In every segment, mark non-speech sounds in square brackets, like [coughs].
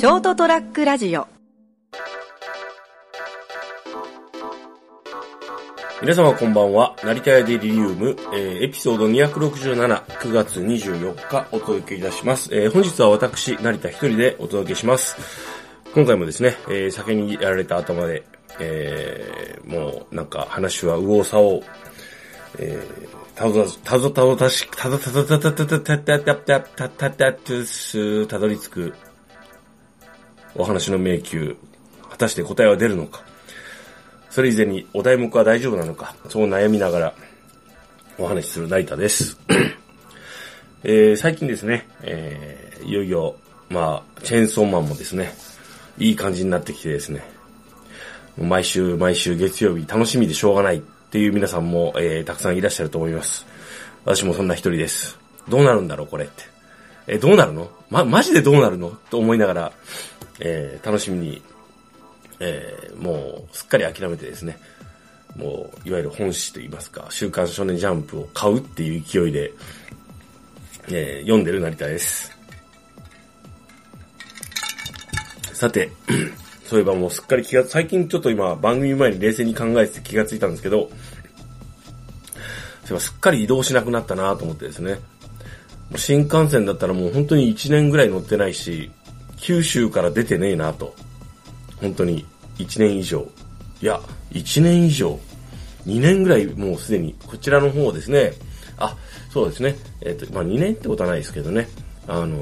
ショートトラックラジオ皆様こんばんは。成田屋デリリウム、えーエピソード267、9月24日お届けいたします。えー本日は私、成田一人でお届けします。今回もですね、えー酒にやられた頭で、えーもうなんか話は右往左往、えー、たぞたぞたぞたし、たぞたぞたたたたたたたたたたたたす、たどり着く、お話の迷宮、果たして答えは出るのか。それ以前にお題目は大丈夫なのか、そう悩みながらお話しする成田です。[clears throat] えー最近ですね、えーいよいよ、まあ、チェーンソーマンもですね、いい感じになってきてですね、毎週毎週月曜日楽しみでしょうがないっていう皆さんも、えーたくさんいらっしゃると思います。私もそんな一人です。どうなるんだろう、これって。えどうなるの？ま、マジでどうなるの？と思いながら、えー楽しみにえーもうすっかり諦めてですね、もういわゆる本誌といいますか、週刊少年ジャンプを買うっていう勢いで、えー読んでる成田です。さて、[clears throat] そういえばもうすっかり気が、最近ちょっと今番組前に冷静に考えて気がついたんですけど、そういえばすっかり移動しなくなったなと思ってですね。新幹線だったらもう本当に1年ぐらい乗ってないし、九州から出てねえなと。本当に1年以上。いや、1年以上。2年ぐらいもうすでに、こちらの方ですね。あ、そうですね。えっ、と、まあ2年ってことはないですけどね。あの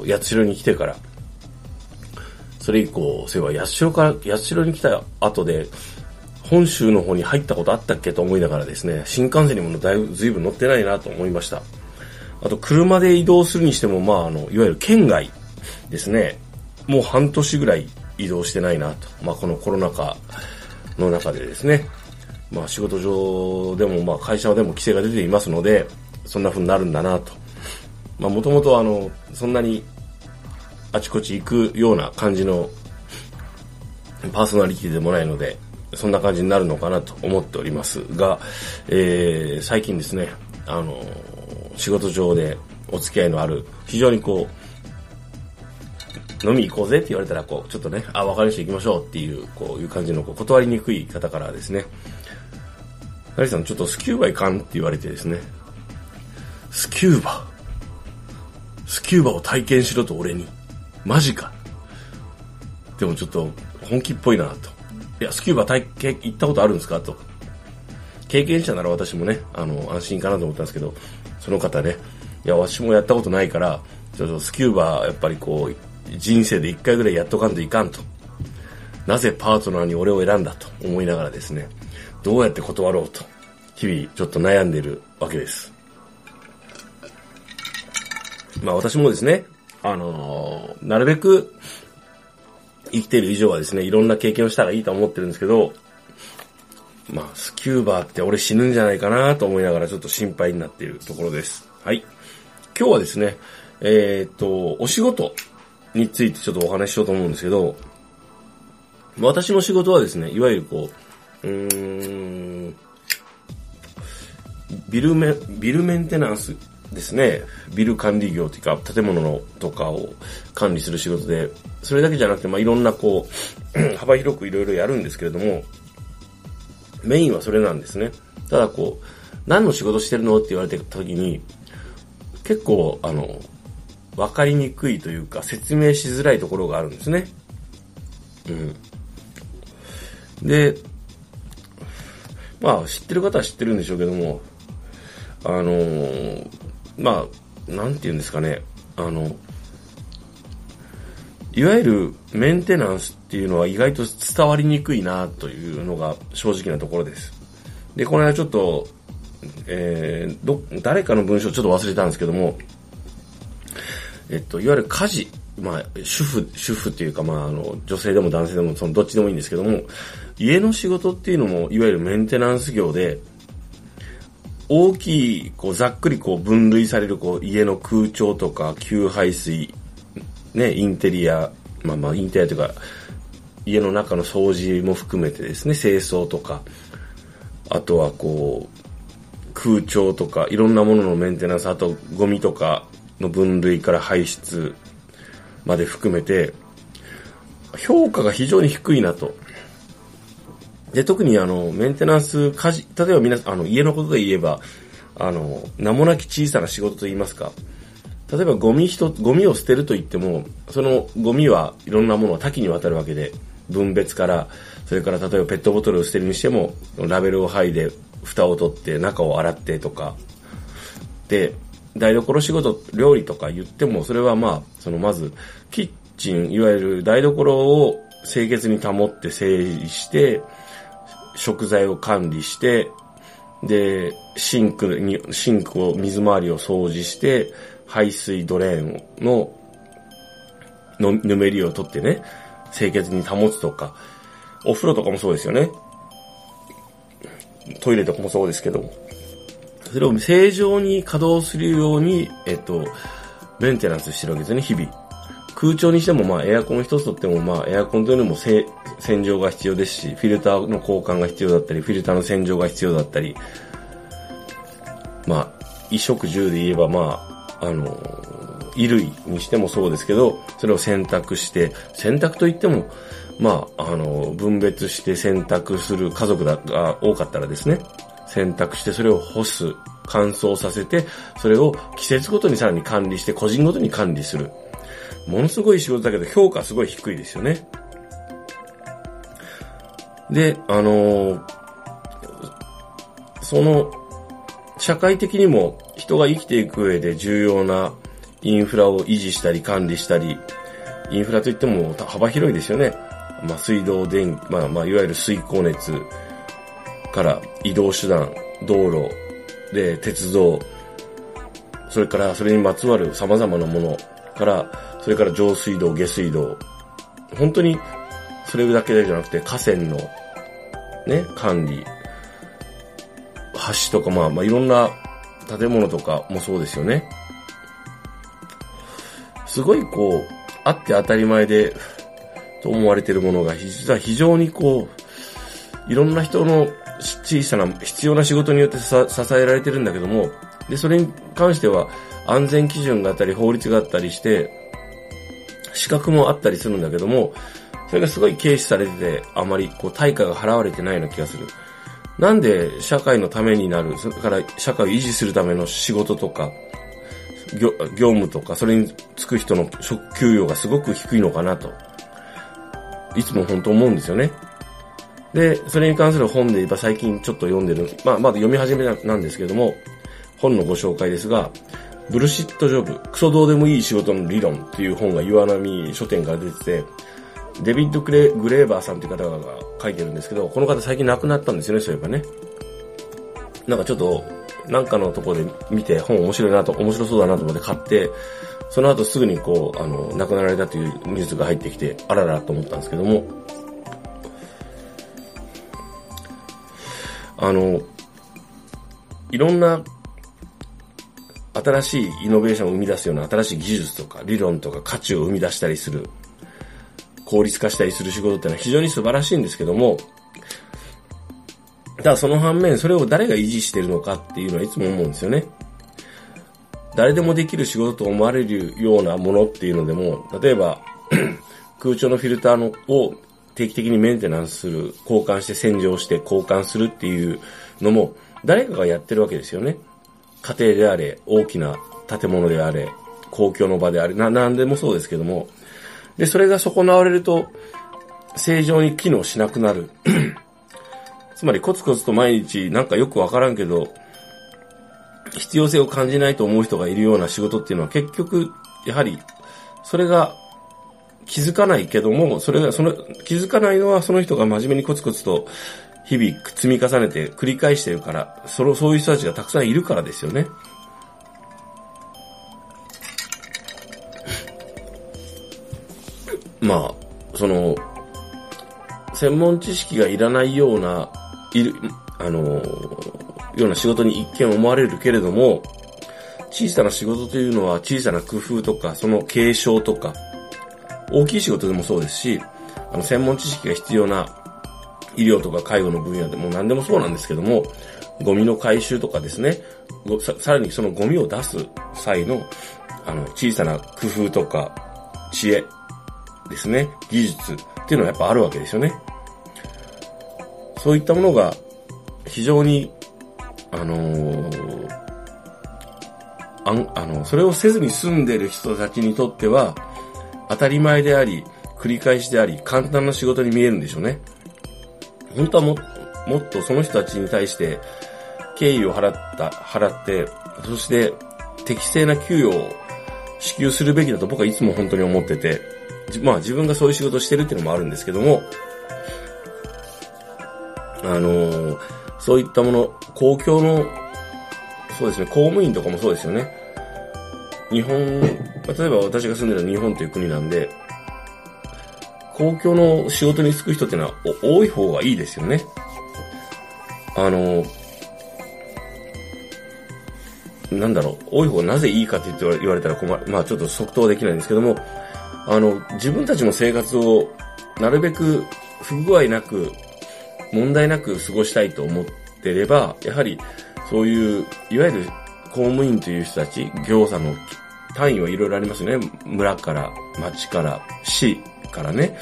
ー、八代に来てから。それ以降、そういえば八代から、八代に来た後で、本州の方に入ったことあったっけと思いながらですね、新幹線にもだいぶ随分乗ってないなと思いました。あと、車で移動するにしても、まあ、あの、いわゆる県外ですね。もう半年ぐらい移動してないなと。まあ、このコロナ禍の中でですね。まあ、仕事上でも、まあ、会社でも規制が出ていますので、そんな風になるんだなと。まあ、もともとあの、そんなにあちこち行くような感じのパーソナリティでもないので、そんな感じになるのかなと思っておりますが、えー、最近ですね、あの、仕事上でお付き合いのある、非常にこう、飲み行こうぜって言われたら、こう、ちょっとね、あ、わかりました、行きましょうっていう、こういう感じの、こう、断りにくい方からですね、成さん、ちょっとスキューバ行かんって言われてですね、スキューバ？スキューバを体験しろと俺に。マジか。でもちょっと本気っぽいなと。いや、スキューバ体験行ったことあるんですか？と。経験者なら私もね、あの、安心かなと思ったんですけど、その方ね、いや、私もやったことないから、ちょっとスキューバやっぱりこう、人生で一回ぐらいやっとかんといかんと。なぜパートナーに俺を選んだと思いながらですね、どうやって断ろうと、日々ちょっと悩んでいるわけです。まあ私もですね、あのーなるべく生きてる以上はですね、いろんな経験をしたらいいと思ってるんですけど、まあスキューバーって俺死ぬんじゃないかなと思いながらちょっと心配になっているところです。はい。今日はですね、えーっと、お仕事についてちょっとお話ししようと思うんですけど、私の仕事はですね、いわゆるこう、うーん、ビルメ、ビルメンテナンスですね。ビル管理業というか、建物のとかを管理する仕事で、それだけじゃなくて、まあ、いろんなこう、[clears throat] 幅広くいろいろやるんですけれども、メインはそれなんですね。ただこう、何の仕事してるのって言われてた時に、結構、あの、わかりにくいというか、説明しづらいところがあるんですね。うん。で、まあ、知ってる方は知ってるんでしょうけども、あのーまあ、なんて言うんですかね、あの、いわゆるメンテナンスっていうのは意外と伝わりにくいなというのが正直なところです。で、この間ちょっと、えー、ど、誰かの文章ちょっと忘れたんですけども、えっと、いわゆる家事、まあ、主婦、主婦っていうか、まあ、あの、女性でも男性でも、その、どっちでもいいんですけども、家の仕事っていうのも、いわゆるメンテナンス業で、大きい、こう、ざっくりこう、分類される、こう、家の空調とか、給排水、ね、インテリア、まあまあ、インテリアというか、家の中の掃除も含めてですね、清掃とか、あとはこう、空調とか、いろんなもののメンテナンス、あとゴミとかの分類から排出、まで含めて、評価が非常に低いなと。で、特にあの、メンテナンス、家事、例えば皆さん、あの、家のことで言えば、あの、名もなき小さな仕事と言いますか。例えばゴミ一ゴミを捨てると言っても、そのゴミはいろんなものは多岐にわたるわけで、分別から、それから例えばペットボトルを捨てるにしても、ラベルを剥いで、蓋を取って中を洗ってとか、で、台所仕事、料理とか言っても、それはまあ、そのまず、キッチン、いわゆる台所を清潔に保って整理して、食材を管理して、で、シンクに、シンクを、水回りを掃除して、排水ドレーンの、の、ぬめりを取ってね、清潔に保つとか、お風呂とかもそうですよね。トイレとかもそうですけど、それを正常に稼働するように、えっと、メンテナンスしてるわけですね、日々。空調にしても、まあ、エアコン一つとっても、まあ、エアコンというのも洗浄が必要ですし、フィルターの交換が必要だったり、フィルターの洗浄が必要だったり、まあ、衣食住で言えば、まあ、あの、衣類にしてもそうですけど、それを洗濯して、洗濯といっても、まあ、あの、分別して洗濯する家族が多かったらですね、洗濯してそれを干す、乾燥させて、それを季節ごとにさらに管理して、個人ごとに管理する。ものすごい仕事だけど評価すごい低いですよね。で、あのー、その、社会的にも人が生きていく上で重要なインフラを維持したり管理したり、インフラといっても幅広いですよね。まあ、水道、電気、まあ、まあ、いわゆる水光熱から移動手段、道路、で、鉄道、それからそれにまつわる様々なものから、それから上水道、下水道、本当にそれだけじゃなくて河川のね、管理、橋とかまあ、まあ、いろんな建物とかもそうですよね。すごいこう、あって当たり前で、と思われてるものが、実は非常にこう、いろんな人の小さな必要な仕事によって支えられてるんだけども、で、それに関しては安全基準があったり法律があったりして、資格もあったりするんだけども、それがすごい軽視されてて、あまりこう対価が払われてないような気がする。なんで社会のためになる、それから社会を維持するための仕事とか、業業務とか、それにつく人の給与がすごく低いのかなと。いつも本当思うんですよね。で、それに関する本で言えば最近ちょっと読んでる、まあ、まだ読み始めなんですけども、本のご紹介ですが、ブルシットジョブ、クソどうでもいい仕事の理論っていう本が岩波書店から出てて、デビッド・グレグレーバーさんっていう方が書いてるんですけど、この方最近亡くなったんですよね、そういえばね。なんかちょっと、なんかのところで見て本面白いなと、面白そうだなと思って買って、その後すぐにこう、あの、亡くなられたというニュースが入ってきて、あららと思ったんですけども、あの、いろんな新しいイノベーションを生み出すような新しい技術とか理論とか価値を生み出したりする、効率化したりする仕事ってのは非常に素晴らしいんですけども、ただその反面、それを誰が維持してるのかっていうのはいつも思うんですよね。誰でもできる仕事と思われるようなものっていうのでも、例えば、[clears throat] 空調のフィルターのを定期的にメンテナンスする、交換して洗浄して交換するっていうのも、誰かがやってるわけですよね。家庭であれ、大きな建物であれ、公共の場であれ、な、なんでもそうですけども。で、それが損なわれると、正常に機能しなくなる。[clears throat] つまりコツコツと毎日なんかよくわからんけど、必要性を感じないと思う人がいるような仕事っていうのは結局、やはり、それが気づかないけども、それが、その、気づかないのはその人が真面目にコツコツと日々積み重ねて繰り返してるから、その、そういう人たちがたくさんいるからですよね。[laughs] まあ、その、専門知識がいらないような、いる、あの、ような仕事に一見思われるけれども、小さな仕事というのは小さな工夫とか、その継承とか、大きい仕事でもそうですし、あの、専門知識が必要な医療とか介護の分野でも何でもそうなんですけども、ゴミの回収とかですね、ささらにそのゴミを出す際の、あの、小さな工夫とか、知恵ですね、技術っていうのはやっぱあるわけですよね。そういったものが非常に、あのー、ああの、それをせずに住んでる人たちにとっては、当たり前であり、繰り返しであり、簡単な仕事に見えるんでしょうね。本当はも、もっとその人たちに対して、敬意を払った、払って、そして適正な給与を支給するべきだと僕はいつも本当に思ってて、まあ自分がそういう仕事をしてるっていうのもあるんですけども、あのー、そういったもの、公共の、そうですね、公務員とかもそうですよね。日本、例えば私が住んでる日本という国なんで、公共の仕事に就く人っていうのは多い方がいいですよね。あの、なんだろう、多い方がなぜいいかって言われたら困る。まあちょっと即答できないんですけども、あの、自分たちの生活をなるべく不具合なく、問題なく過ごしたいと思ってれば、やはりそういう、いわゆる公務員という人たち、行査の単位はいろいろありますよね。村から、町から、市からね、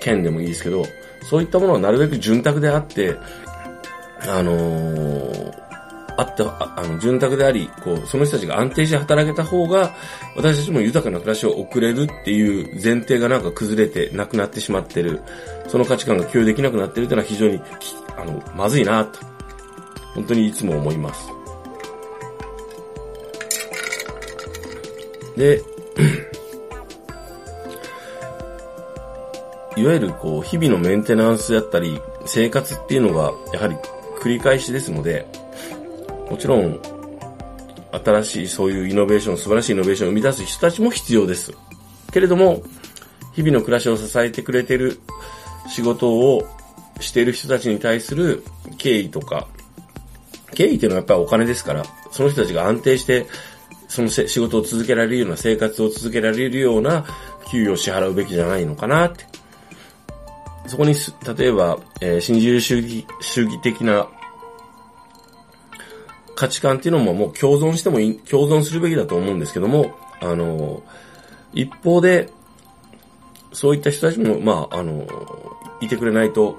県でもいいですけど、そういったものはなるべく潤沢であって、あのー、あって、あの、潤沢であり、こう、その人たちが安定して働けた方が、私たちも豊かな暮らしを送れるっていう前提がなんか崩れてなくなってしまってる。その価値観が共有できなくなってるっていうのは非常に、あの、まずいなと。本当にいつも思います。で、いわゆるこう、日々のメンテナンスだったり、生活っていうのが、やはり繰り返しですので、もちろん、新しいそういうイノベーション、素晴らしいイノベーションを生み出す人たちも必要です。けれども、日々の暮らしを支えてくれている仕事をしている人たちに対する敬意とか、敬意っていうのはやっぱりお金ですから、その人たちが安定して、その仕事を続けられるような生活を続けられるような給与を支払うべきじゃないのかなって。そこに、例えば、えー、新自由主義、主義的な価値観っていうのももう共存してもいい、共存するべきだと思うんですけども、あの、一方で、そういった人たちも、まあ、あの、いてくれないと、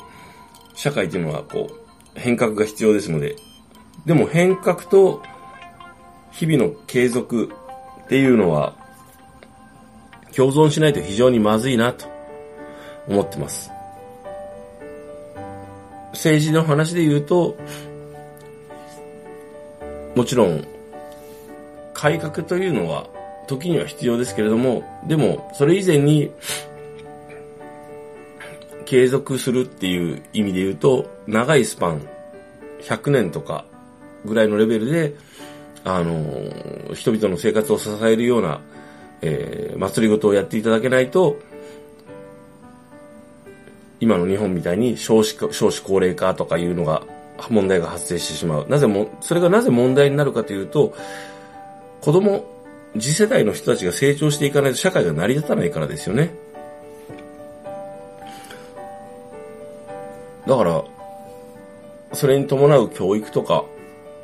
社会っていうのは、こう、変革が必要ですので、でも変革と日々の継続っていうのは、共存しないと非常にまずいなと思ってます。政治の話で言うと、もちろん、改革というのは時には必要ですけれども、でも、それ以前に、継続するっていう意味で言うと、長いスパン、100年とかぐらいのレベルで、あの、人々の生活を支えるような、えー、祭りごとをやっていただけないと、今の日本みたいに少子少子高齢化とかいうのが問題が発生してしまう。なぜも、それがなぜ問題になるかというと、子供、次世代の人たちが成長していかないと社会が成り立たないからですよね。だから、それに伴う教育とか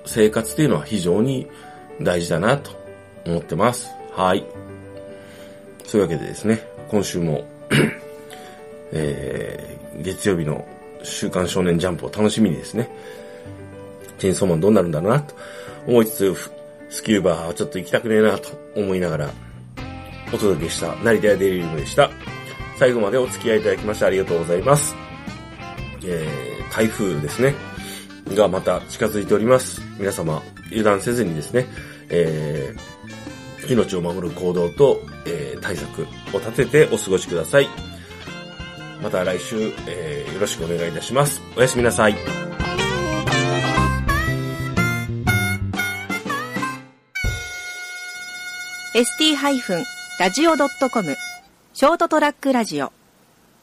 生活っていうのは非常に大事だなと思ってます。はい。そういうわけでですね、今週も [coughs] えー、月曜日の週刊少年ジャンプを楽しみにですね、チェンソーマンどうなるんだろうなと思いつつ、スキューバーはちょっと行きたくねえなと思いながら、お届けした成田屋デリウムでした。最後までお付き合いいただきましてありがとうございます。えー、台風ですね、がまた近づいております。皆様、油断せずにですね、えー、命を守る行動と、えー、対策を立ててお過ごしください。また来週、えー、よろしくお願いいたします。おやすみなさい。st-radio.com ショートトラックラジオ